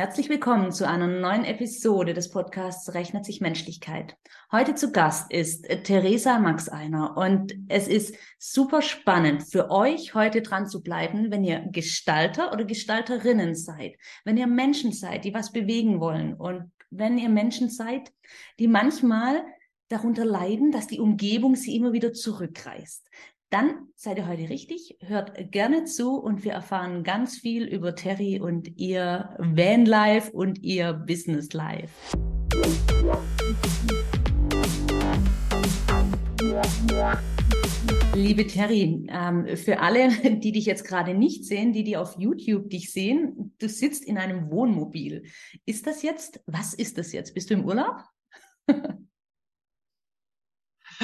Herzlich willkommen zu einer neuen Episode des Podcasts Rechnet sich Menschlichkeit. Heute zu Gast ist Theresa Maxeiner und es ist super spannend für euch heute dran zu bleiben, wenn ihr Gestalter oder Gestalterinnen seid, wenn ihr Menschen seid, die was bewegen wollen und wenn ihr Menschen seid, die manchmal darunter leiden, dass die Umgebung sie immer wieder zurückreißt dann seid ihr heute richtig, hört gerne zu und wir erfahren ganz viel über Terry und ihr Vanlife und ihr Business Life. Liebe Terry, ähm, für alle, die dich jetzt gerade nicht sehen, die die auf YouTube dich sehen, du sitzt in einem Wohnmobil. Ist das jetzt, was ist das jetzt? Bist du im Urlaub?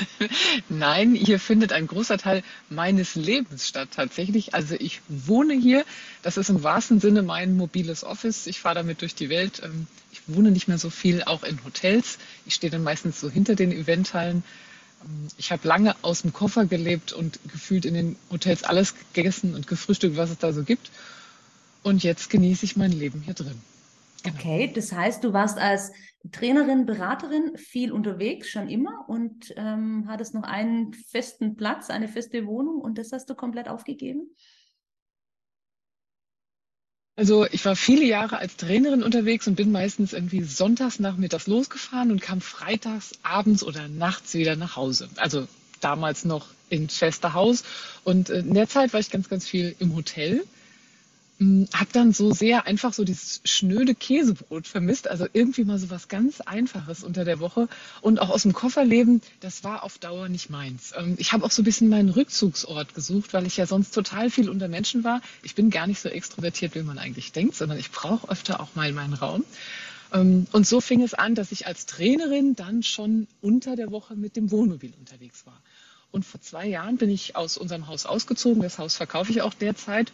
Nein, hier findet ein großer Teil meines Lebens statt tatsächlich. Also ich wohne hier. Das ist im wahrsten Sinne mein mobiles Office. Ich fahre damit durch die Welt. Ähm, ich wohne nicht mehr so viel, auch in Hotels. Ich stehe dann meistens so hinter den Eventhallen. Ähm, ich habe lange aus dem Koffer gelebt und gefühlt in den Hotels alles gegessen und gefrühstückt, was es da so gibt. Und jetzt genieße ich mein Leben hier drin. Genau. Okay, das heißt, du warst als Trainerin, Beraterin viel unterwegs, schon immer und ähm, hattest noch einen festen Platz, eine feste Wohnung und das hast du komplett aufgegeben? Also ich war viele Jahre als Trainerin unterwegs und bin meistens irgendwie sonntags nachmittags losgefahren und kam freitags abends oder nachts wieder nach Hause. Also damals noch ins feste Haus. Und äh, in der Zeit war ich ganz, ganz viel im Hotel habe dann so sehr einfach so dieses schnöde Käsebrot vermisst, also irgendwie mal so was ganz Einfaches unter der Woche und auch aus dem Kofferleben, das war auf Dauer nicht meins. Ähm, ich habe auch so ein bisschen meinen Rückzugsort gesucht, weil ich ja sonst total viel unter Menschen war. Ich bin gar nicht so extrovertiert, wie man eigentlich denkt, sondern ich brauche öfter auch mal meinen Raum. Ähm, und so fing es an, dass ich als Trainerin dann schon unter der Woche mit dem Wohnmobil unterwegs war. Und vor zwei Jahren bin ich aus unserem Haus ausgezogen. Das Haus verkaufe ich auch derzeit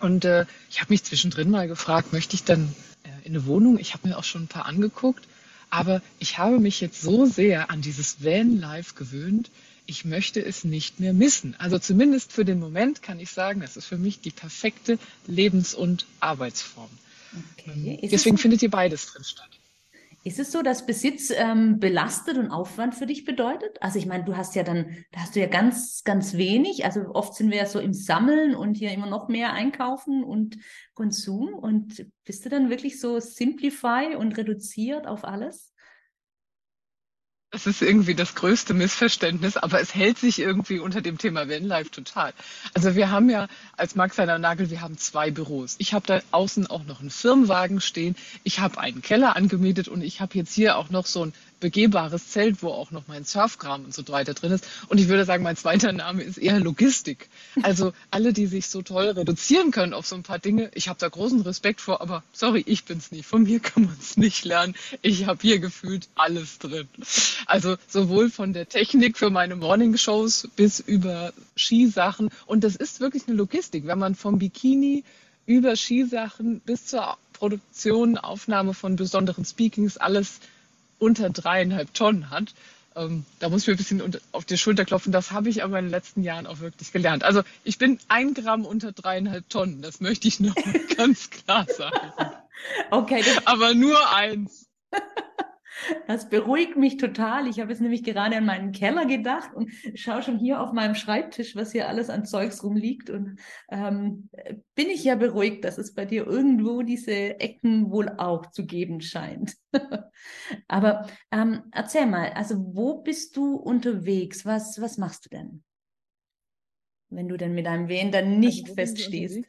und äh, ich habe mich zwischendrin mal gefragt, möchte ich dann äh, in eine Wohnung? Ich habe mir auch schon ein paar angeguckt, aber ich habe mich jetzt so sehr an dieses Van-Life gewöhnt, ich möchte es nicht mehr missen. Also zumindest für den Moment kann ich sagen, das ist für mich die perfekte Lebens- und Arbeitsform. Okay. Ähm, deswegen findet hier beides drin statt. Ist es so, dass Besitz ähm, belastet und Aufwand für dich bedeutet? Also ich meine, du hast ja dann, da hast du ja ganz, ganz wenig. Also oft sind wir ja so im Sammeln und hier immer noch mehr einkaufen und Konsum. Und bist du dann wirklich so simplify und reduziert auf alles? Das ist irgendwie das größte Missverständnis, aber es hält sich irgendwie unter dem Thema Vanlife total. Also wir haben ja als Max seiner Nagel, wir haben zwei Büros. Ich habe da außen auch noch einen Firmenwagen stehen. Ich habe einen Keller angemietet und ich habe jetzt hier auch noch so ein begehbares Zelt, wo auch noch mein Surfkram und so weiter drin ist. Und ich würde sagen, mein zweiter Name ist eher Logistik. Also alle, die sich so toll reduzieren können auf so ein paar Dinge, ich habe da großen Respekt vor, aber sorry, ich bin's nicht. Von mir kann man es nicht lernen. Ich habe hier gefühlt alles drin. Also sowohl von der Technik für meine Morning-Shows bis über Skisachen. Und das ist wirklich eine Logistik. Wenn man vom Bikini über Skisachen bis zur Produktion, Aufnahme von besonderen Speakings alles unter dreieinhalb Tonnen hat. Ähm, da muss ich mir ein bisschen auf die Schulter klopfen. Das habe ich aber in den letzten Jahren auch wirklich gelernt. Also ich bin ein Gramm unter dreieinhalb Tonnen. Das möchte ich noch ganz klar sagen. Okay. aber nur eins. Das beruhigt mich total. Ich habe jetzt nämlich gerade an meinen Keller gedacht und schaue schon hier auf meinem Schreibtisch, was hier alles an Zeugs rumliegt. Und ähm, bin ich ja beruhigt, dass es bei dir irgendwo diese Ecken wohl auch zu geben scheint. Aber ähm, erzähl mal, also wo bist du unterwegs? Was, was machst du denn? Wenn du denn mit einem Wen dann nicht also, feststehst. Ähm,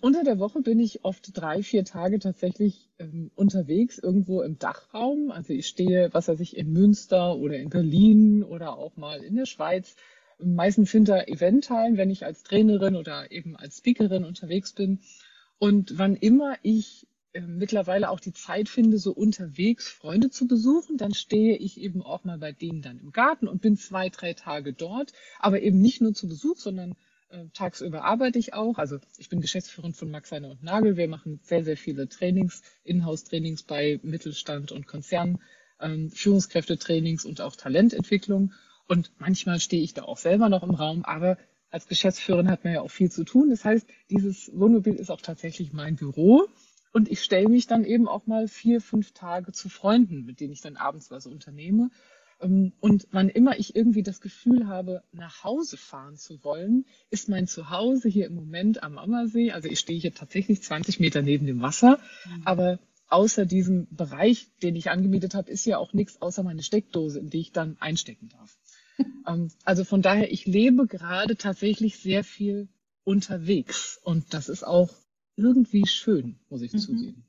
unter der Woche bin ich oft drei, vier Tage tatsächlich ähm, unterwegs, irgendwo im Dachraum. Also ich stehe, was weiß ich, in Münster oder in Berlin oder auch mal in der Schweiz. Meistens hinter Eventhallen, wenn ich als Trainerin oder eben als Speakerin unterwegs bin. Und wann immer ich äh, mittlerweile auch die Zeit finde, so unterwegs Freunde zu besuchen, dann stehe ich eben auch mal bei denen dann im Garten und bin zwei, drei Tage dort, aber eben nicht nur zu Besuch, sondern tagsüber arbeite ich auch. Also ich bin Geschäftsführerin von Max Heine und Nagel. Wir machen sehr, sehr viele Trainings, Inhouse-Trainings bei Mittelstand und Konzernen, ähm, Führungskräftetrainings und auch Talententwicklung. Und manchmal stehe ich da auch selber noch im Raum, aber als Geschäftsführerin hat man ja auch viel zu tun. Das heißt, dieses Wohnmobil ist auch tatsächlich mein Büro. Und ich stelle mich dann eben auch mal vier, fünf Tage zu Freunden, mit denen ich dann abends was unternehme. Ähm, und wann immer ich irgendwie das Gefühl habe, nach Hause fahren zu wollen, ist mein Zuhause hier im Moment am Ammersee. Also ich stehe hier tatsächlich 20 Meter neben dem Wasser, mhm. aber außer diesem Bereich, den ich angemietet habe, ist ja auch nichts außer meine Steckdose, in die ich dann einstecken darf. Ähm, also von daher, ich lebe gerade tatsächlich sehr viel unterwegs und das ist auch irgendwie schön, muss ich mhm. zugeben.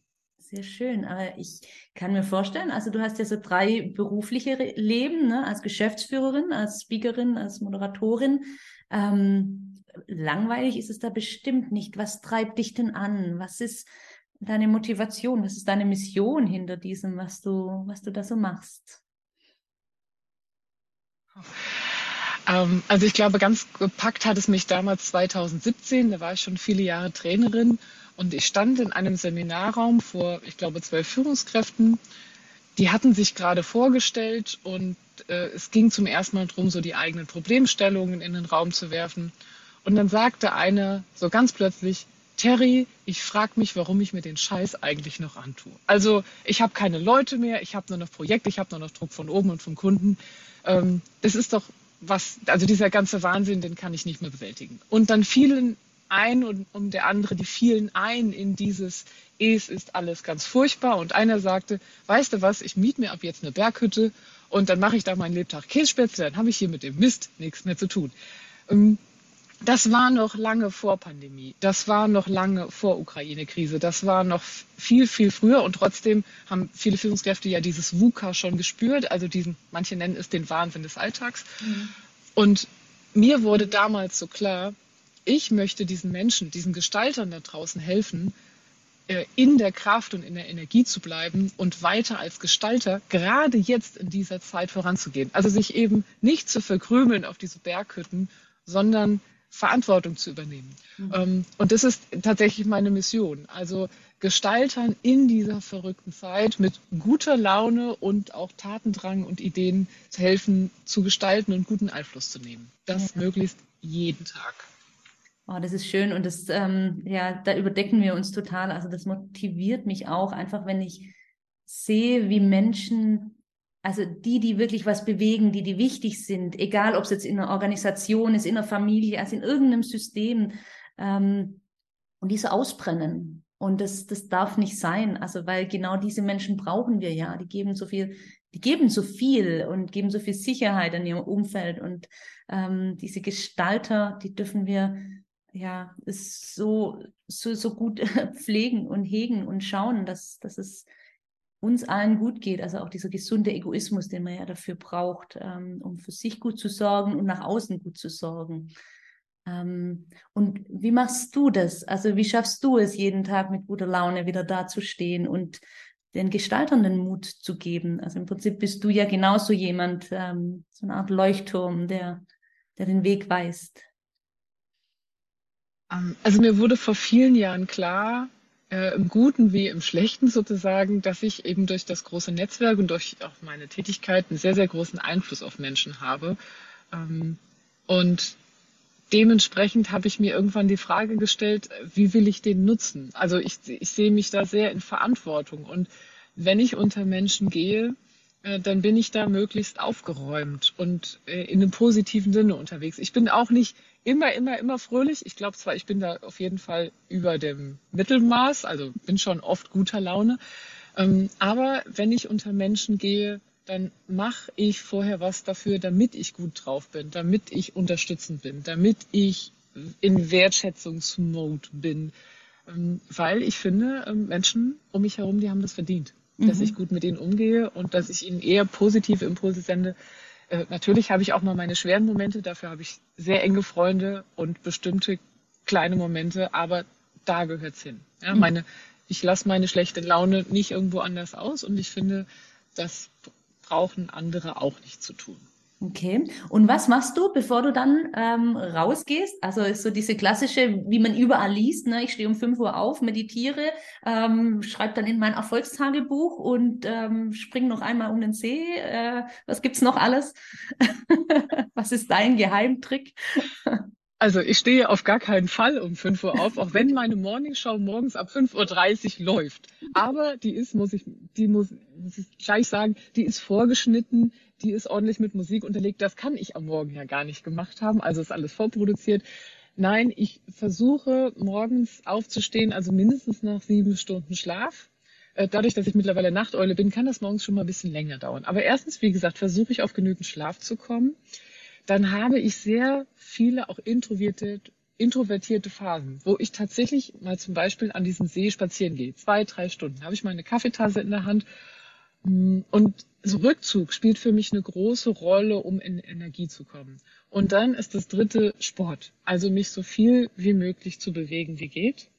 Sehr schön. Aber ich kann mir vorstellen, also du hast ja so drei berufliche Leben, ne? als Geschäftsführerin, als Speakerin, als Moderatorin. Ähm, langweilig ist es da bestimmt nicht. Was treibt dich denn an? Was ist deine Motivation? Was ist deine Mission hinter diesem, was du, was du da so machst? Ähm, also ich glaube, ganz gepackt hat es mich damals 2017. Da war ich schon viele Jahre Trainerin und ich stand in einem Seminarraum vor, ich glaube, zwölf Führungskräften. Die hatten sich gerade vorgestellt und äh, es ging zum ersten Mal darum, so die eigenen Problemstellungen in den Raum zu werfen. Und dann sagte einer so ganz plötzlich, Terry, ich frage mich, warum ich mir den Scheiß eigentlich noch antue. Also ich habe keine Leute mehr, ich habe nur noch Projekte, ich habe nur noch Druck von oben und vom Kunden. Ähm, das ist doch was, also dieser ganze Wahnsinn, den kann ich nicht mehr bewältigen. Und dann fielen ein und um der andere, die fielen ein in dieses, es ist alles ganz furchtbar. Und einer sagte, weißt du was, ich miete mir ab jetzt eine Berghütte und dann mache ich da meinen Lebtag Kässpätzle, dann habe ich hier mit dem Mist nichts mehr zu tun. Ähm, das war noch lange vor Pandemie. Das war noch lange vor Ukraine-Krise. Das war noch viel, viel früher. Und trotzdem haben viele Führungskräfte ja dieses VUCA schon gespürt. Also diesen, manche nennen es den Wahnsinn des Alltags. Mhm. Und mir wurde damals so klar, ich möchte diesen Menschen, diesen Gestaltern da draußen helfen, äh, in der Kraft und in der Energie zu bleiben und weiter als Gestalter gerade jetzt in dieser Zeit voranzugehen. Also sich eben nicht zu verkrümeln auf diese Berghütten, sondern Verantwortung zu übernehmen. Mhm. Ähm, und das ist tatsächlich meine Mission. Also Gestaltern in dieser verrückten Zeit mit guter Laune und auch Tatendrang und Ideen zu helfen, zu gestalten und guten Einfluss zu nehmen. Das ja. möglichst jeden Tag. Oh, das ist schön und das, ähm, ja, da überdecken wir uns total. Also das motiviert mich auch einfach, wenn ich sehe, wie Menschen also die, die wirklich was bewegen, die, die wichtig sind, egal ob es jetzt in einer Organisation ist, in einer Familie, also in irgendeinem System, ähm, und die so ausbrennen. Und das, das darf nicht sein. Also, weil genau diese Menschen brauchen wir ja. Die geben so viel, die geben so viel und geben so viel Sicherheit in ihrem Umfeld. Und ähm, diese Gestalter, die dürfen wir ja ist so, so, so gut pflegen und hegen und schauen, dass, dass es uns allen gut geht. Also auch dieser gesunde Egoismus, den man ja dafür braucht, ähm, um für sich gut zu sorgen und nach außen gut zu sorgen. Ähm, und wie machst du das? Also wie schaffst du es, jeden Tag mit guter Laune wieder dazustehen und den Gestaltern den Mut zu geben? Also im Prinzip bist du ja genauso jemand, ähm, so eine Art Leuchtturm, der, der den Weg weist. Ähm, also mir wurde vor vielen Jahren klar, äh, im Guten wie im Schlechten sozusagen, dass ich eben durch das große Netzwerk und durch auch meine Tätigkeit einen sehr, sehr großen Einfluss auf Menschen habe. Ähm, und dementsprechend habe ich mir irgendwann die Frage gestellt, wie will ich den nutzen? Also ich, ich sehe mich da sehr in Verantwortung. Und wenn ich unter Menschen gehe, dann bin ich da möglichst aufgeräumt und äh, in einem positiven Sinne unterwegs. Ich bin auch nicht immer, immer, immer fröhlich. Ich glaube zwar, ich bin da auf jeden Fall über dem Mittelmaß, also bin schon oft guter Laune. Ähm, aber wenn ich unter Menschen gehe, dann mache ich vorher was dafür, damit ich gut drauf bin, damit ich unterstützend bin, damit ich in Wertschätzungsmode bin. Ähm, weil ich finde, ähm, Menschen um mich herum, die haben das verdient, mhm. dass ich gut mit ihnen umgehe und dass ich ihnen eher positive Impulse sende, äh, natürlich habe ich auch mal meine schweren Momente, dafür habe ich sehr enge Freunde und bestimmte kleine Momente, aber da gehört es hin. Ja, mhm. meine, ich lasse meine schlechte Laune nicht irgendwo anders aus und ich finde, das brauchen andere auch nicht zu tun. Okay. Und was machst du, bevor du dann ähm, rausgehst? Also ist so diese klassische, wie man überall liest, ne? ich stehe um 5 Uhr auf, meditiere, ähm, schreibe dann in mein Erfolgstagebuch und ähm, springe noch einmal um den See. Äh, was gibt's noch alles? was ist dein Geheimtrick? Also ich stehe auf gar keinen Fall um 5 Uhr auf, auch wenn meine Morningshow morgens ab 5.30 Uhr läuft. Aber die ist, muss ich, die muss, muss ich gleich sagen, die ist vorgeschnitten, die ist ordentlich mit Musik unterlegt. Das kann ich am Morgen ja gar nicht gemacht haben. Also ist alles vorproduziert. Nein, ich versuche morgens aufzustehen, also mindestens nach sieben Stunden Schlaf. Äh, dadurch, dass ich mittlerweile Nachteule bin, kann das morgens schon mal ein bisschen länger dauern. Aber erstens, wie gesagt, versuche ich auf genügend Schlaf zu kommen dann habe ich sehr viele auch introvertierte, introvertierte Phasen, wo ich tatsächlich mal zum Beispiel an diesem See spazieren gehe. Zwei, drei Stunden. habe ich meine Kaffeetasse in der Hand. Mm, und so Rückzug spielt für mich eine große Rolle, um in Energie zu kommen. Und dann ist das dritte Sport. Also mich so viel wie möglich zu bewegen, wie geht.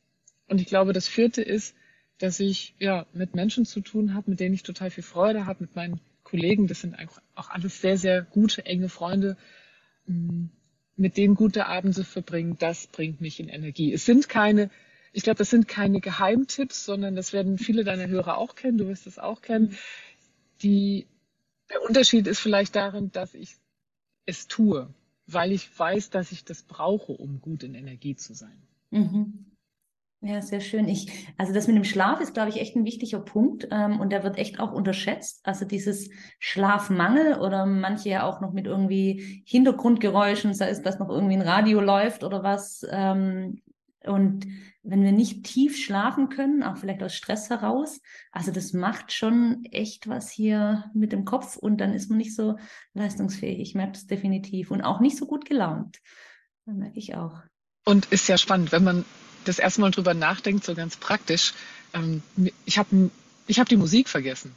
Und ich glaube, das vierte ist, dass ich ja mit Menschen zu tun habe, mit denen ich total viel Freude habe, mit meinen Kollegen, das sind auch alles sehr, sehr gute, enge Freunde, mm, mit denen gute Abende verbringen, das bringt mich in Energie. Es sind keine, ich glaube, das sind keine Geheimtipps, sondern das werden viele deiner Hörer auch kennen, du wirst es auch kennen. Die, der Unterschied ist vielleicht darin, dass ich es tue, weil ich weiß, dass ich das brauche, um gut in Energie zu sein. Mhm. Ja, sehr schön. Ich, also das mit dem Schlaf ist, glaube ich, echt ein wichtiger Punkt ähm, und der wird echt auch unterschätzt. Also dieses Schlafmangel oder manche ja auch noch mit irgendwie Hintergrundgeräuschen, sei es, dass noch irgendwie ein Radio läuft oder was. Ähm, und wenn wir nicht tief schlafen können, auch vielleicht aus Stress heraus, also das macht schon echt was hier mit dem Kopf und dann ist man nicht so leistungsfähig. Ich merke das definitiv und auch nicht so gut gelaunt. Das merke ich auch. Und ist ja spannend, wenn man das erste Mal drüber nachdenkt, so ganz praktisch, ähm, ich habe ich hab die Musik vergessen.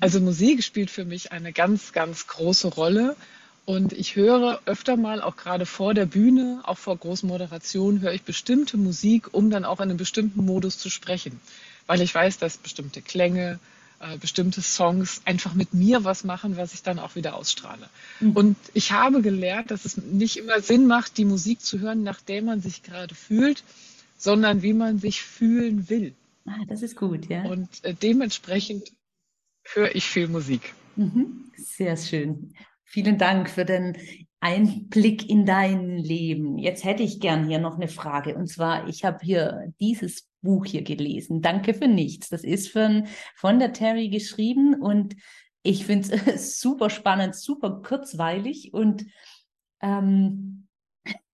Also Musik spielt für mich eine ganz, ganz große Rolle. Und ich höre öfter mal, auch gerade vor der Bühne, auch vor großen Moderationen, höre ich bestimmte Musik, um dann auch in einem bestimmten Modus zu sprechen. Weil ich weiß, dass bestimmte Klänge, äh, bestimmte Songs einfach mit mir was machen, was ich dann auch wieder ausstrahle. Mhm. Und ich habe gelernt, dass es nicht immer Sinn macht, die Musik zu hören, nach der man sich gerade fühlt, sondern wie man sich fühlen will. Ah, das ist gut, ja. Und äh, dementsprechend höre ich viel Musik. Mhm. Sehr schön. Vielen Dank für den Einblick in dein Leben. Jetzt hätte ich gern hier noch eine Frage. Und zwar, ich habe hier dieses Buch hier gelesen. Danke für nichts. Das ist von, von der Terry geschrieben und ich finde es super spannend, super kurzweilig und ähm,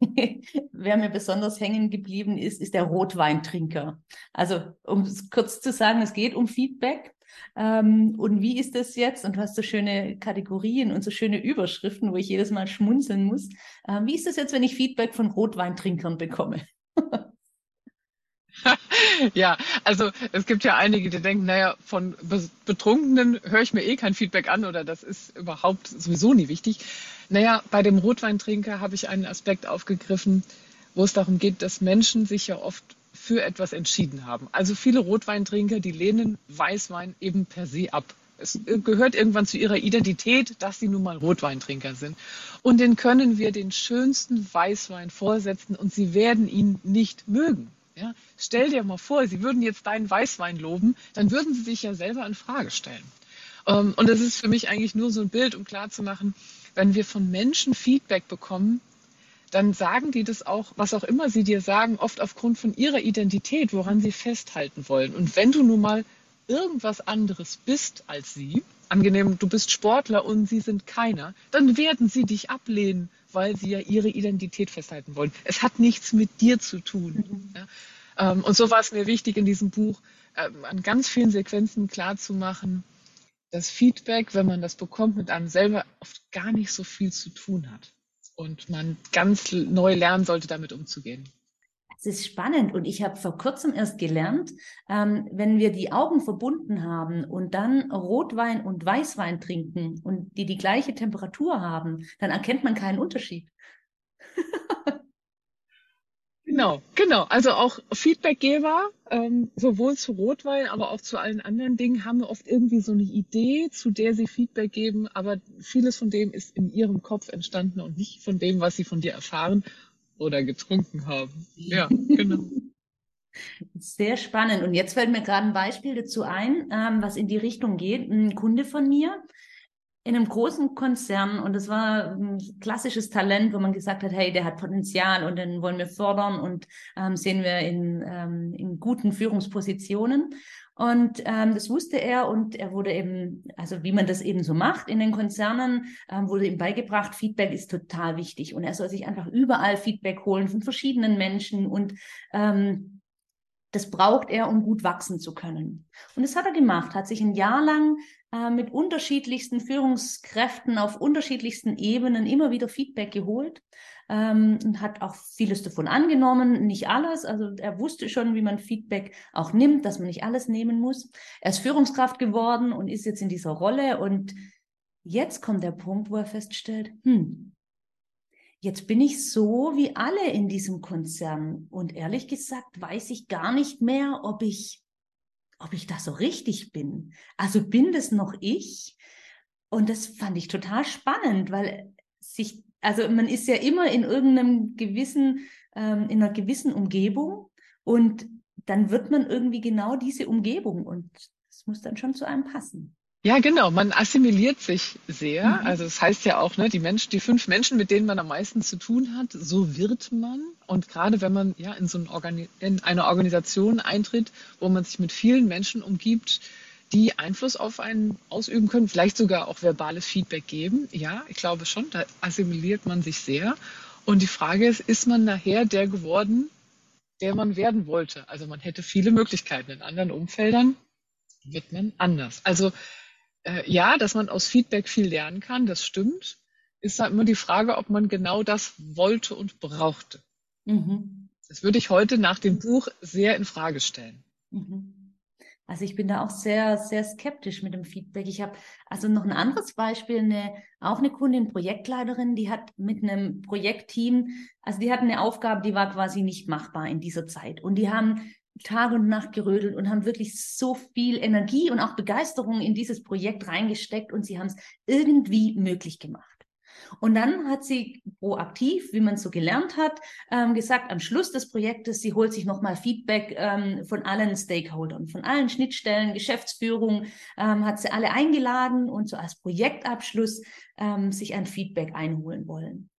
Wer mir besonders hängen geblieben ist, ist der Rotweintrinker. Also, um es kurz zu sagen, es geht um Feedback. Ähm, und wie ist das jetzt? Und du hast so schöne Kategorien und so schöne Überschriften, wo ich jedes Mal schmunzeln muss. Ähm, wie ist das jetzt, wenn ich Feedback von Rotweintrinkern bekomme? ja, also es gibt ja einige, die denken, naja, von Betrunkenen höre ich mir eh kein Feedback an oder das ist überhaupt sowieso nie wichtig. Naja, bei dem Rotweintrinker habe ich einen Aspekt aufgegriffen, wo es darum geht, dass Menschen sich ja oft für etwas entschieden haben. Also viele Rotweintrinker, die lehnen Weißwein eben per se ab. Es gehört irgendwann zu ihrer Identität, dass sie nun mal Rotweintrinker sind. Und den können wir den schönsten Weißwein vorsetzen und sie werden ihn nicht mögen. Ja? Stell dir mal vor, sie würden jetzt deinen Weißwein loben, dann würden sie sich ja selber in Frage stellen. Ähm, und das ist für mich eigentlich nur so ein Bild, um klarzumachen, wenn wir von Menschen Feedback bekommen, dann sagen die das auch, was auch immer sie dir sagen, oft aufgrund von ihrer Identität, woran sie festhalten wollen. Und wenn du nun mal irgendwas anderes bist als sie, angenehm, du bist Sportler und sie sind keiner, dann werden sie dich ablehnen, weil sie ja ihre Identität festhalten wollen. Es hat nichts mit dir zu tun. Mhm. Ja? Ähm, und so war es mir wichtig in diesem Buch, ähm, an ganz vielen Sequenzen klarzumachen, dass Feedback, wenn man das bekommt, mit einem selber oft gar nicht so viel zu tun hat. Und man ganz neu lernen sollte, damit umzugehen. Es ist spannend und ich habe vor kurzem erst gelernt, ähm, wenn wir die Augen verbunden haben und dann Rotwein und Weißwein trinken und die die gleiche Temperatur haben, dann erkennt man keinen Unterschied. Genau, genau. Also auch Feedbackgeber, ähm, sowohl zu Rotwein, aber auch zu allen anderen Dingen, haben oft irgendwie so eine Idee, zu der sie Feedback geben, aber vieles von dem ist in ihrem Kopf entstanden und nicht von dem, was sie von dir erfahren oder getrunken haben. Ja, genau. Sehr spannend. Und jetzt fällt mir gerade ein Beispiel dazu ein, ähm, was in die Richtung geht. Ein Kunde von mir, in einem großen Konzern und das war ein klassisches Talent, wo man gesagt hat, hey, der hat Potenzial und den wollen wir fördern und ähm, sehen wir in, ähm, in guten Führungspositionen. Und ähm, das wusste er und er wurde eben, also wie man das eben so macht in den Konzernen, ähm, wurde ihm beigebracht, Feedback ist total wichtig und er soll sich einfach überall Feedback holen von verschiedenen Menschen und ähm, das braucht er, um gut wachsen zu können. Und das hat er gemacht, hat sich ein Jahr lang äh, mit unterschiedlichsten Führungskräften auf unterschiedlichsten Ebenen immer wieder Feedback geholt ähm, und hat auch vieles davon angenommen, nicht alles. Also er wusste schon, wie man Feedback auch nimmt, dass man nicht alles nehmen muss. Er ist Führungskraft geworden und ist jetzt in dieser Rolle und jetzt kommt der Punkt, wo er feststellt, hm, jetzt bin ich so wie alle in diesem Konzern und ehrlich gesagt weiß ich gar nicht mehr, ob ich ob ich da so richtig bin. Also bin das noch ich? Und das fand ich total spannend, weil sich also man ist ja immer in irgendeinem gewissen, ähm, in einer gewissen Umgebung und dann wird man irgendwie genau diese Umgebung und es muss dann schon zu einem passen. Ja, genau. Man assimiliert sich sehr. Mhm. Also es das heißt ja auch, ne, die Menschen, die fünf Menschen, mit denen man am meisten zu tun hat, so wird man. Und gerade wenn man ja in so ein Organi in eine Organisation eintritt, wo man sich mit vielen Menschen umgibt, die Einfluss auf einen ausüben können, vielleicht sogar auch verbales Feedback geben. Ja, ich glaube schon, da assimiliert man sich sehr. Und die Frage ist, ist man nachher der geworden, der man werden wollte? Also man hätte viele Möglichkeiten. In anderen Umfeldern wird man anders. Also äh, ja, dass man aus Feedback viel lernen kann, das stimmt. Ist da immer die Frage, ob man genau das wollte und brauchte. Mhm. Das würde ich heute nach dem Buch sehr in Frage stellen. Mhm. Also ich bin da auch sehr, sehr skeptisch mit dem Feedback. Ich habe also noch ein anderes Beispiel, eine, auch eine Kundin, Projektleiterin, die hat mit einem Projektteam, also die hat eine Aufgabe, die war quasi nicht machbar in dieser Zeit. Und die haben Tag und Nacht gerödelt und haben wirklich so viel Energie und auch Begeisterung in dieses Projekt reingesteckt und sie haben es irgendwie möglich gemacht. Und dann hat sie proaktiv, wie man so gelernt hat, ähm, gesagt, am Schluss des Projektes, sie holt sich nochmal Feedback ähm, von allen Stakeholdern, von allen Schnittstellen, Geschäftsführung, ähm, hat sie alle eingeladen und so als Projektabschluss ähm, sich ein Feedback einholen wollen.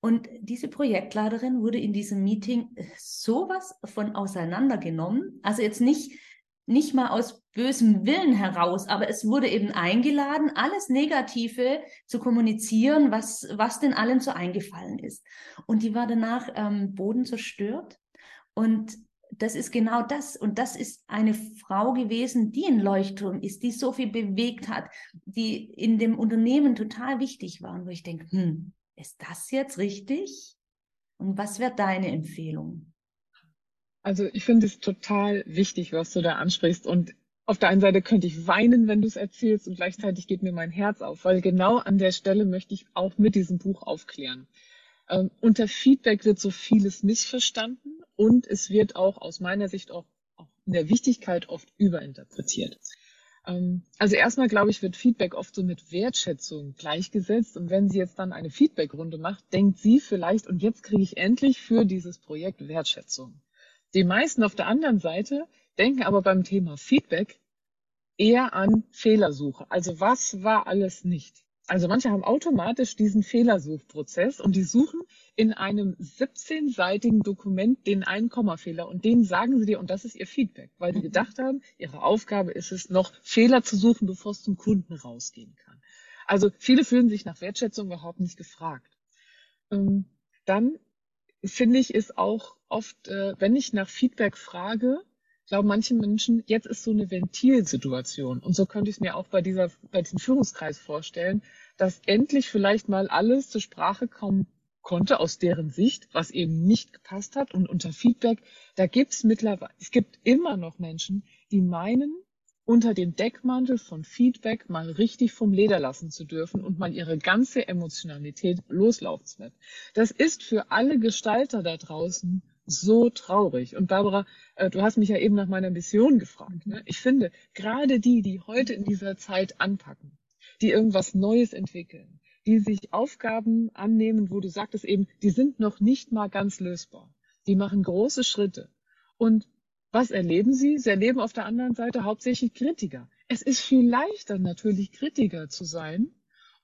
Und diese Projektleiterin wurde in diesem Meeting sowas von auseinandergenommen. Also jetzt nicht nicht mal aus bösem Willen heraus, aber es wurde eben eingeladen, alles Negative zu kommunizieren, was, was denn allen so eingefallen ist. Und die war danach ähm, Boden zerstört. Und das ist genau das. Und das ist eine Frau gewesen, die ein Leuchtturm ist, die so viel bewegt hat, die in dem Unternehmen total wichtig war. Und wo ich denke, hm, ist das jetzt richtig? Und was wäre deine Empfehlung? Also ich finde es total wichtig, was du da ansprichst. Und auf der einen Seite könnte ich weinen, wenn du es erzählst, und gleichzeitig geht mir mein Herz auf, weil genau an der Stelle möchte ich auch mit diesem Buch aufklären. Ähm, unter Feedback wird so vieles missverstanden und es wird auch aus meiner Sicht auch, auch in der Wichtigkeit oft überinterpretiert. Ähm, also erstmal, glaube ich, wird Feedback oft so mit Wertschätzung gleichgesetzt. Und wenn sie jetzt dann eine Feedbackrunde macht, denkt sie vielleicht, und jetzt kriege ich endlich für dieses Projekt Wertschätzung. Die meisten auf der anderen Seite denken aber beim Thema Feedback eher an Fehlersuche. Also was war alles nicht? Also manche haben automatisch diesen Fehlersuchprozess und die suchen in einem 17-seitigen Dokument den einen Kommafehler und den sagen sie dir und das ist ihr Feedback, weil sie mhm. gedacht haben, ihre Aufgabe ist es noch Fehler zu suchen, bevor es zum Kunden rausgehen kann. Also viele fühlen sich nach Wertschätzung überhaupt nicht gefragt. Ähm, dann finde ich, ist auch oft, äh, wenn ich nach Feedback frage, glauben manche Menschen, jetzt ist so eine Ventilsituation. Und so könnte ich es mir auch bei dieser, bei diesem Führungskreis vorstellen, dass endlich vielleicht mal alles zur Sprache kommen konnte aus deren Sicht, was eben nicht gepasst hat. Und unter Feedback, da gibt es mittlerweile, es gibt immer noch Menschen, die meinen, unter dem Deckmantel von Feedback mal richtig vom Leder lassen zu dürfen und mal ihre ganze Emotionalität loslaufen zu lassen. Das ist für alle Gestalter da draußen so traurig. Und Barbara, äh, du hast mich ja eben nach meiner Mission gefragt. Ne? Ich finde, gerade die, die heute in dieser Zeit anpacken, die irgendwas Neues entwickeln, die sich Aufgaben annehmen, wo du sagtest eben, die sind noch nicht mal ganz lösbar. Die machen große Schritte. Und was erleben Sie? Sie erleben auf der anderen Seite hauptsächlich Kritiker. Es ist viel leichter natürlich Kritiker zu sein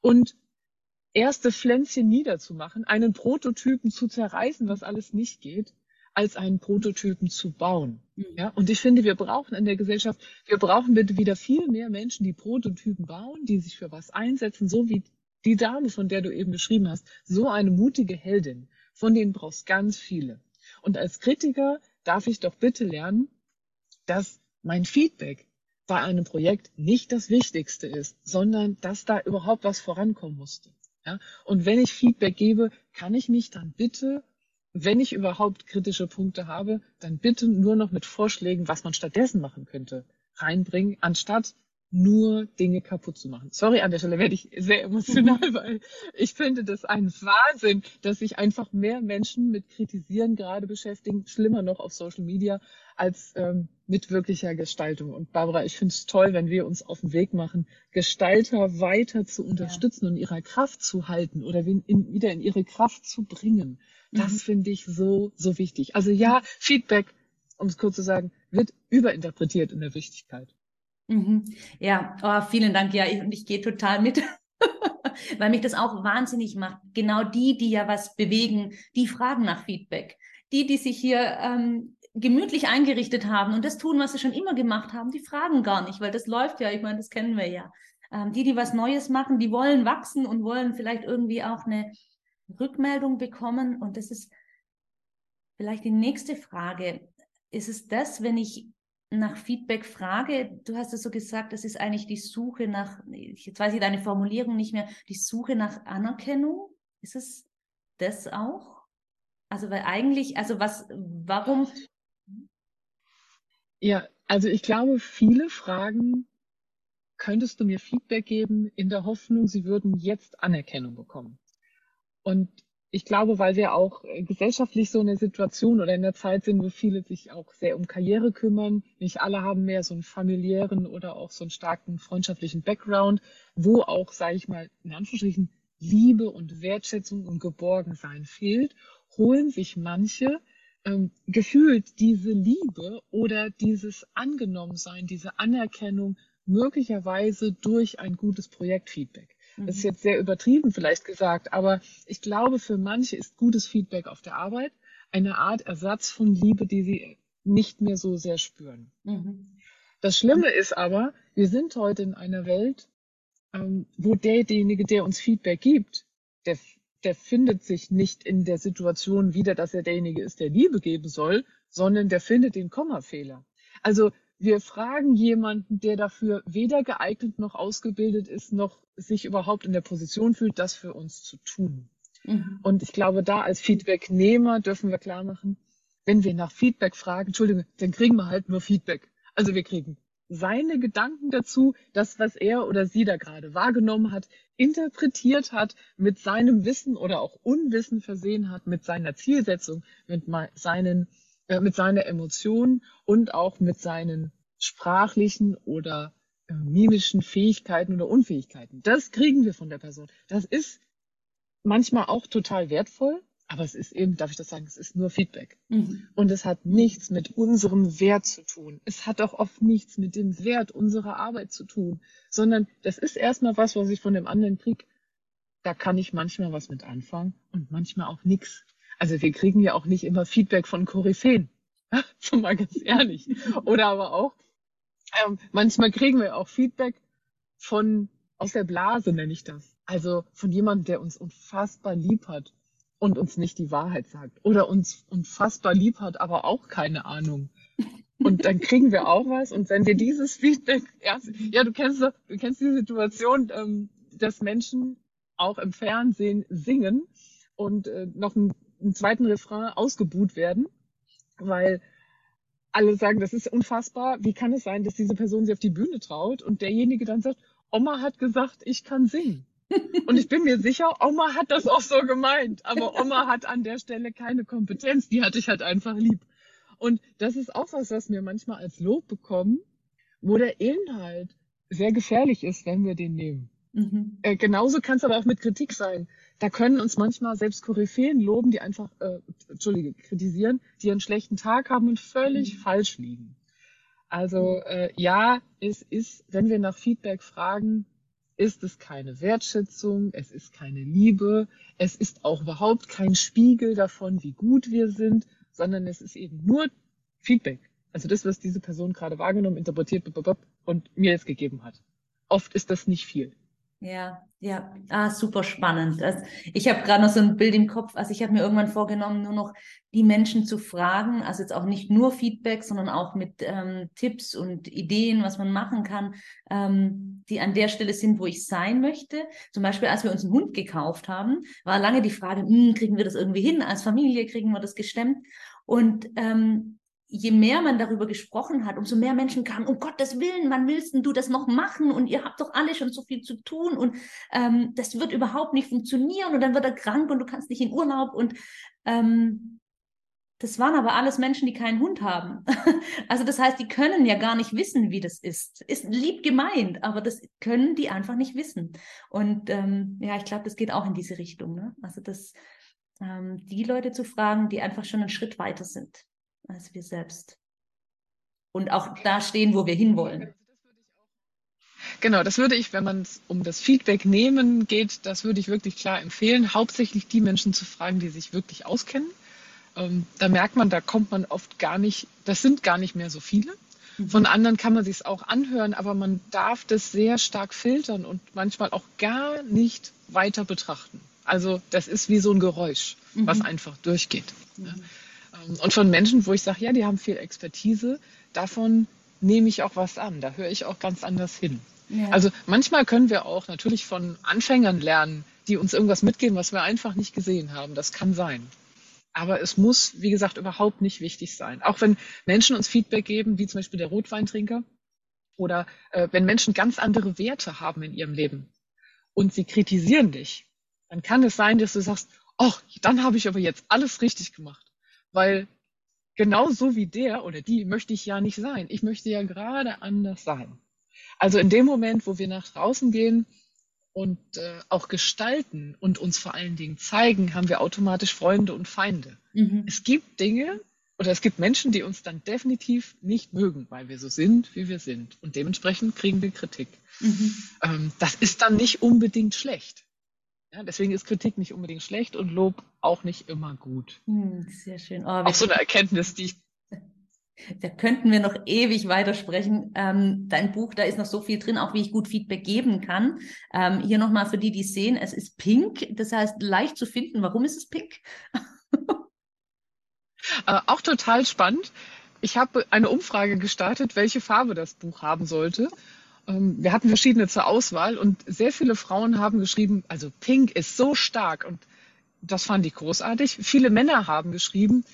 und erste Pflänzchen niederzumachen, einen Prototypen zu zerreißen, was alles nicht geht, als einen Prototypen zu bauen. Mhm. Ja, und ich finde, wir brauchen in der Gesellschaft, wir brauchen bitte wieder viel mehr Menschen, die Prototypen bauen, die sich für was einsetzen, so wie die Dame, von der du eben beschrieben hast, so eine mutige Heldin. Von denen brauchst ganz viele. Und als Kritiker darf ich doch bitte lernen, dass mein Feedback bei einem Projekt nicht das Wichtigste ist, sondern dass da überhaupt was vorankommen musste. Ja? Und wenn ich Feedback gebe, kann ich mich dann bitte, wenn ich überhaupt kritische Punkte habe, dann bitte nur noch mit Vorschlägen, was man stattdessen machen könnte, reinbringen, anstatt nur Dinge kaputt zu machen. Sorry, an der Stelle werde ich sehr emotional, weil ich finde das ein Wahnsinn, dass sich einfach mehr Menschen mit Kritisieren gerade beschäftigen, schlimmer noch auf Social Media, als ähm, mit wirklicher Gestaltung. Und Barbara, ich finde es toll, wenn wir uns auf den Weg machen, Gestalter weiter zu unterstützen ja. und ihrer Kraft zu halten oder in, wieder in ihre Kraft zu bringen. Das mhm. finde ich so, so wichtig. Also ja, Feedback, um es kurz zu sagen, wird überinterpretiert in der Wichtigkeit. Mhm. Ja, oh, vielen Dank. Ja, ich, und ich gehe total mit, weil mich das auch wahnsinnig macht. Genau die, die ja was bewegen, die fragen nach Feedback. Die, die sich hier ähm, gemütlich eingerichtet haben und das tun, was sie schon immer gemacht haben, die fragen gar nicht, weil das läuft ja. Ich meine, das kennen wir ja. Ähm, die, die was Neues machen, die wollen wachsen und wollen vielleicht irgendwie auch eine Rückmeldung bekommen. Und das ist vielleicht die nächste Frage. Ist es das, wenn ich nach Feedback frage, du hast es so gesagt, das ist eigentlich die Suche nach, jetzt weiß ich deine Formulierung nicht mehr, die Suche nach Anerkennung. Ist es das auch? Also, weil eigentlich, also was, warum? Ja, also ich glaube, viele Fragen, könntest du mir Feedback geben in der Hoffnung, sie würden jetzt Anerkennung bekommen. Und ich glaube, weil wir auch äh, gesellschaftlich so in der Situation oder in der Zeit sind, wo viele sich auch sehr um Karriere kümmern. Nicht alle haben mehr so einen familiären oder auch so einen starken freundschaftlichen Background, wo auch, sage ich mal, in Anführungsstrichen Liebe und Wertschätzung und Geborgensein fehlt, holen sich manche ähm, gefühlt diese Liebe oder dieses Angenommensein, diese Anerkennung möglicherweise durch ein gutes Projektfeedback. Das ist mhm. jetzt sehr übertrieben vielleicht gesagt, aber ich glaube, für manche ist gutes Feedback auf der Arbeit eine Art Ersatz von Liebe, die sie nicht mehr so sehr spüren. Mhm. Das Schlimme ist aber, wir sind heute in einer Welt, ähm, wo derjenige, der uns Feedback gibt, der, der findet sich nicht in der Situation wieder, dass er derjenige ist, der Liebe geben soll, sondern der findet den Kommafehler. Also wir fragen jemanden, der dafür weder geeignet noch ausgebildet ist, noch sich überhaupt in der Position fühlt, das für uns zu tun. Mhm. Und ich glaube, da als Feedbacknehmer dürfen wir klar machen, wenn wir nach Feedback fragen, Entschuldigung, dann kriegen wir halt nur Feedback. Also wir kriegen seine Gedanken dazu, das, was er oder sie da gerade wahrgenommen hat, interpretiert hat, mit seinem Wissen oder auch Unwissen versehen hat, mit seiner Zielsetzung, mit seinen äh, mit seiner Emotion und auch mit seinen sprachlichen oder äh, mimischen Fähigkeiten oder Unfähigkeiten. Das kriegen wir von der Person. Das ist manchmal auch total wertvoll, aber es ist eben, darf ich das sagen, es ist nur Feedback. Mhm. Und es hat nichts mit unserem Wert zu tun. Es hat auch oft nichts mit dem Wert unserer Arbeit zu tun, sondern das ist erstmal was, was ich von dem anderen kriege. Da kann ich manchmal was mit anfangen und manchmal auch nichts. Also wir kriegen ja auch nicht immer Feedback von Koryphäen. so mal ganz ehrlich. Oder aber auch, ähm, manchmal kriegen wir auch Feedback von aus der Blase, nenne ich das. Also von jemandem, der uns unfassbar lieb hat und uns nicht die Wahrheit sagt. Oder uns unfassbar lieb hat, aber auch keine Ahnung. Und dann kriegen wir auch was. Und wenn wir dieses Feedback erst, ja, du kennst, du kennst die Situation, ähm, dass Menschen auch im Fernsehen singen und äh, noch ein im zweiten Refrain ausgebuht werden, weil alle sagen, das ist unfassbar. Wie kann es sein, dass diese Person sich auf die Bühne traut und derjenige dann sagt, Oma hat gesagt, ich kann singen. Und ich bin mir sicher, Oma hat das auch so gemeint. Aber Oma hat an der Stelle keine Kompetenz. Die hatte ich halt einfach lieb. Und das ist auch was, was wir manchmal als Lob bekommen, wo der Inhalt sehr gefährlich ist, wenn wir den nehmen. Mhm. Äh, genauso kann es aber auch mit Kritik sein da können uns manchmal selbst Koryphäen loben, die einfach, äh, Entschuldige, kritisieren, die einen schlechten Tag haben und völlig mhm. falsch liegen. Also äh, ja, es ist, wenn wir nach Feedback fragen, ist es keine Wertschätzung, es ist keine Liebe, es ist auch überhaupt kein Spiegel davon, wie gut wir sind, sondern es ist eben nur Feedback. Also das, was diese Person gerade wahrgenommen, interpretiert und mir jetzt gegeben hat. Oft ist das nicht viel. Ja, ja, ah, super spannend. Also ich habe gerade noch so ein Bild im Kopf. Also ich habe mir irgendwann vorgenommen, nur noch die Menschen zu fragen. Also jetzt auch nicht nur Feedback, sondern auch mit ähm, Tipps und Ideen, was man machen kann, ähm, die an der Stelle sind, wo ich sein möchte. Zum Beispiel, als wir uns einen Hund gekauft haben, war lange die Frage, hm, kriegen wir das irgendwie hin? Als Familie kriegen wir das gestemmt? Und ähm, je mehr man darüber gesprochen hat, umso mehr Menschen kamen, um Gottes Willen, wann willst du das noch machen? Und ihr habt doch alle schon so viel zu tun und ähm, das wird überhaupt nicht funktionieren und dann wird er krank und du kannst nicht in Urlaub und ähm, das waren aber alles Menschen, die keinen Hund haben. also das heißt, die können ja gar nicht wissen, wie das ist. Ist lieb gemeint, aber das können die einfach nicht wissen. Und ähm, ja, ich glaube, das geht auch in diese Richtung. Ne? Also das, ähm, die Leute zu fragen, die einfach schon einen Schritt weiter sind als wir selbst. Und auch da stehen, wo wir hinwollen. Genau, das würde ich, wenn man es um das Feedback nehmen geht, das würde ich wirklich klar empfehlen, hauptsächlich die Menschen zu fragen, die sich wirklich auskennen. Ähm, da merkt man, da kommt man oft gar nicht, das sind gar nicht mehr so viele. Mhm. Von anderen kann man sich es auch anhören, aber man darf das sehr stark filtern und manchmal auch gar nicht weiter betrachten. Also das ist wie so ein Geräusch, mhm. was einfach durchgeht. Mhm. Ähm, und von Menschen, wo ich sage, ja, die haben viel Expertise, davon nehme ich auch was an. Da höre ich auch ganz anders hin. Ja. Also manchmal können wir auch natürlich von Anfängern lernen, die uns irgendwas mitgeben, was wir einfach nicht gesehen haben. Das kann sein. Aber es muss, wie gesagt, überhaupt nicht wichtig sein. Auch wenn Menschen uns Feedback geben, wie zum Beispiel der Rotweintrinker, oder äh, wenn Menschen ganz andere Werte haben in ihrem Leben und sie kritisieren dich, dann kann es sein, dass du sagst, ach, dann habe ich aber jetzt alles richtig gemacht weil genau so wie der oder die möchte ich ja nicht sein. Ich möchte ja gerade anders sein. Also in dem Moment, wo wir nach draußen gehen und äh, auch gestalten und uns vor allen Dingen zeigen, haben wir automatisch Freunde und Feinde. Mhm. Es gibt Dinge oder es gibt Menschen, die uns dann definitiv nicht mögen, weil wir so sind, wie wir sind. Und dementsprechend kriegen wir Kritik. Mhm. Ähm, das ist dann nicht unbedingt schlecht. Ja, deswegen ist Kritik nicht unbedingt schlecht und Lob auch nicht immer gut. Hm, sehr schön. Oh, auch so eine Erkenntnis, die ich. Da könnten wir noch ewig weitersprechen. Ähm, dein Buch, da ist noch so viel drin, auch wie ich gut Feedback geben kann. Ähm, hier nochmal für die, die sehen, es ist pink, das heißt leicht zu finden. Warum ist es pink? äh, auch total spannend. Ich habe eine Umfrage gestartet, welche Farbe das Buch haben sollte. Ähm, wir hatten verschiedene zur Auswahl und sehr viele Frauen haben geschrieben, also Pink ist so stark und das fand ich großartig. Viele Männer haben geschrieben,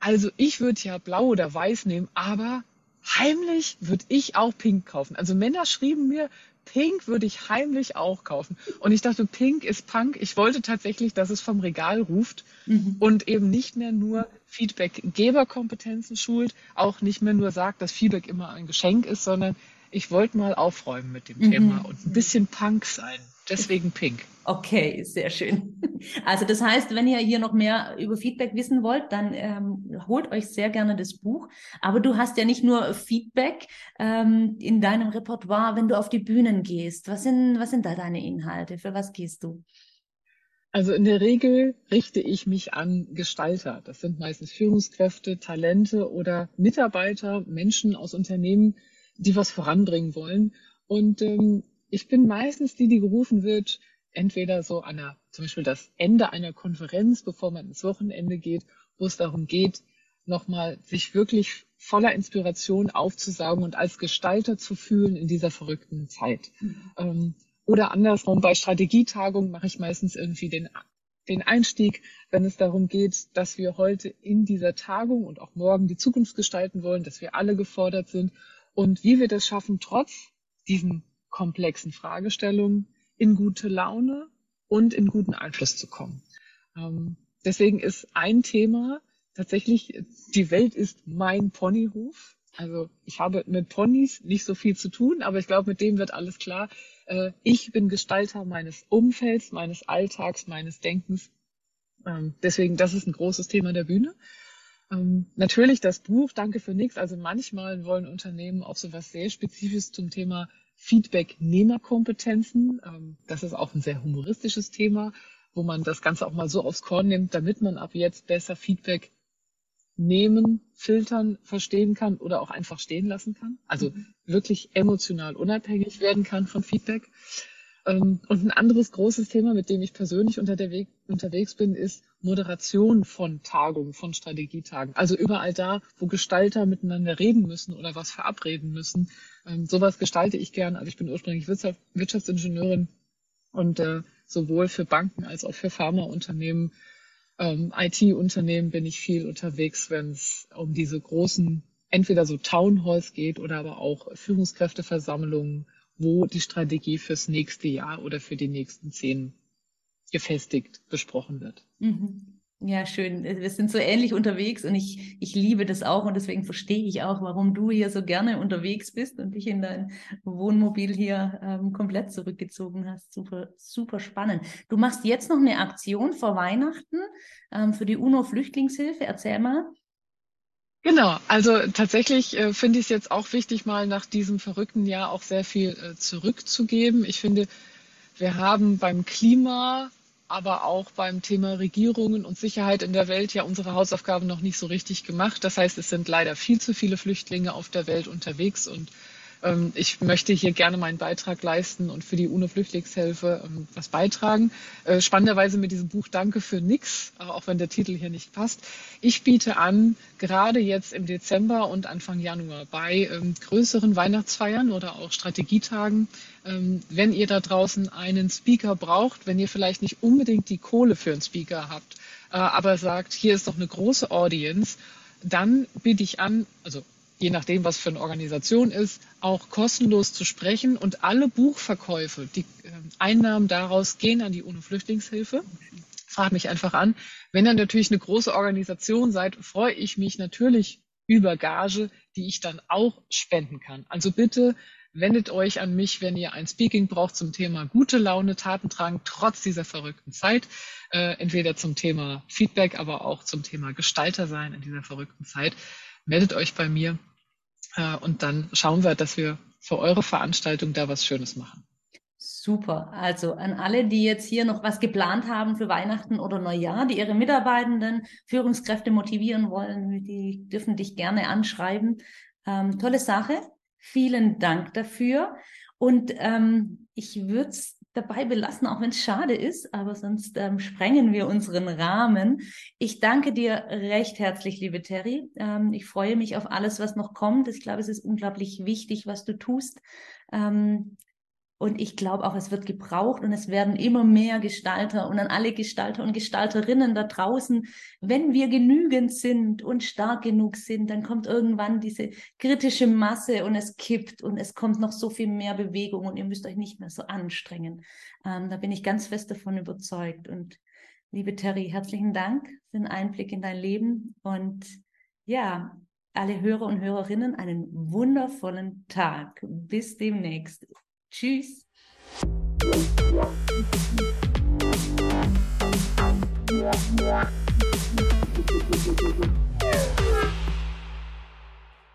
also ich würde ja blau oder weiß nehmen, aber heimlich würde ich auch Pink kaufen. Also Männer schrieben mir, Pink würde ich heimlich auch kaufen. Und ich dachte, Pink ist Punk. Ich wollte tatsächlich, dass es vom Regal ruft mhm. und eben nicht mehr nur Feedback-Geberkompetenzen schult, auch nicht mehr nur sagt, dass Feedback immer ein Geschenk ist, sondern ich wollte mal aufräumen mit dem mhm. Thema und ein bisschen Punk sein. Deswegen Pink. Okay, sehr schön. Also das heißt, wenn ihr hier noch mehr über Feedback wissen wollt, dann ähm, holt euch sehr gerne das Buch. Aber du hast ja nicht nur Feedback ähm, in deinem Repertoire, wenn du auf die Bühnen gehst. Was sind, was sind da deine Inhalte? Für was gehst du? Also in der Regel richte ich mich an Gestalter. Das sind meistens Führungskräfte, Talente oder Mitarbeiter, Menschen aus Unternehmen, die was voranbringen wollen. Und ähm, ich bin meistens die, die gerufen wird, entweder so an der, zum Beispiel das Ende einer Konferenz, bevor man ins Wochenende geht, wo es darum geht, nochmal sich wirklich voller Inspiration aufzusaugen und als Gestalter zu fühlen in dieser verrückten Zeit. Mhm. Ähm, oder andersrum, bei Strategietagungen mache ich meistens irgendwie den, den Einstieg, wenn es darum geht, dass wir heute in dieser Tagung und auch morgen die Zukunft gestalten wollen, dass wir alle gefordert sind und wie wir das schaffen, trotz diesen komplexen Fragestellungen in gute Laune und in guten Einfluss zu kommen. Ähm, deswegen ist ein Thema tatsächlich, die Welt ist mein Ponyhof. Also ich habe mit Ponys nicht so viel zu tun, aber ich glaube, mit dem wird alles klar. Äh, ich bin Gestalter meines Umfelds, meines Alltags, meines Denkens. Ähm, deswegen, das ist ein großes Thema der Bühne. Ähm, natürlich das Buch, danke für nichts. Also manchmal wollen Unternehmen auch so was sehr Spezifisches zum Thema Feedback-Nehmerkompetenzen. Ähm, das ist auch ein sehr humoristisches Thema, wo man das Ganze auch mal so aufs Korn nimmt, damit man ab jetzt besser Feedback nehmen, filtern, verstehen kann oder auch einfach stehen lassen kann. Also mhm. wirklich emotional unabhängig werden kann von Feedback. Ähm, und ein anderes großes Thema, mit dem ich persönlich unter Weg, unterwegs bin, ist Moderation von Tagungen, von Strategietagen. Also überall da, wo Gestalter miteinander reden müssen oder was verabreden müssen. Ähm, sowas gestalte ich gern. Also ich bin ursprünglich Wirtschaft, Wirtschaftsingenieurin und äh, sowohl für Banken als auch für Pharmaunternehmen, ähm, IT-Unternehmen bin ich viel unterwegs, wenn es um diese großen, entweder so Townhalls geht oder aber auch Führungskräfteversammlungen wo die Strategie fürs nächste Jahr oder für die nächsten zehn gefestigt besprochen wird. Mhm. Ja, schön. Wir sind so ähnlich unterwegs und ich, ich liebe das auch und deswegen verstehe ich auch, warum du hier so gerne unterwegs bist und dich in dein Wohnmobil hier ähm, komplett zurückgezogen hast. Super, super spannend. Du machst jetzt noch eine Aktion vor Weihnachten ähm, für die UNO-Flüchtlingshilfe. Erzähl mal. Genau, also tatsächlich äh, finde ich es jetzt auch wichtig, mal nach diesem verrückten Jahr auch sehr viel äh, zurückzugeben. Ich finde, wir haben beim Klima, aber auch beim Thema Regierungen und Sicherheit in der Welt ja unsere Hausaufgaben noch nicht so richtig gemacht. Das heißt, es sind leider viel zu viele Flüchtlinge auf der Welt unterwegs und ich möchte hier gerne meinen Beitrag leisten und für die UNO-Flüchtlingshilfe ähm, was beitragen. Äh, spannenderweise mit diesem Buch Danke für nix, äh, auch wenn der Titel hier nicht passt. Ich biete an, gerade jetzt im Dezember und Anfang Januar bei ähm, größeren Weihnachtsfeiern oder auch Strategietagen, wenn ihr da draußen einen Speaker braucht, wenn ihr vielleicht nicht unbedingt die Kohle für einen Speaker habt, äh, aber sagt, hier ist doch eine große Audience, dann biete ich an, also je nachdem, was für eine Organisation ist, auch kostenlos zu sprechen. Und alle Buchverkäufe, die äh, Einnahmen daraus gehen an die UNO-Flüchtlingshilfe. Frag mich einfach an. Wenn ihr natürlich eine große Organisation seid, freue ich mich natürlich über Gage, die ich dann auch spenden kann. Also bitte wendet euch an mich, wenn ihr ein Speaking braucht zum Thema gute Laune, Taten trotz dieser verrückten Zeit. Äh, entweder zum Thema Feedback, aber auch zum Thema Gestalter sein in dieser verrückten Zeit meldet euch bei mir äh, und dann schauen wir, dass wir für eure Veranstaltung da was Schönes machen. Super. Also an alle, die jetzt hier noch was geplant haben für Weihnachten oder Neujahr, die ihre Mitarbeitenden, Führungskräfte motivieren wollen, die dürfen dich gerne anschreiben. Ähm, tolle Sache. Vielen Dank dafür. Und ähm, ich würde es dabei belassen, auch wenn es schade ist, aber sonst ähm, sprengen wir unseren Rahmen. Ich danke dir recht herzlich, liebe Terry. Ähm, ich freue mich auf alles, was noch kommt. Ich glaube, es ist unglaublich wichtig, was du tust. Ähm, und ich glaube auch, es wird gebraucht und es werden immer mehr Gestalter und an alle Gestalter und Gestalterinnen da draußen, wenn wir genügend sind und stark genug sind, dann kommt irgendwann diese kritische Masse und es kippt und es kommt noch so viel mehr Bewegung und ihr müsst euch nicht mehr so anstrengen. Ähm, da bin ich ganz fest davon überzeugt. Und liebe Terry, herzlichen Dank für den Einblick in dein Leben und ja, alle Hörer und Hörerinnen einen wundervollen Tag. Bis demnächst. Tschüss.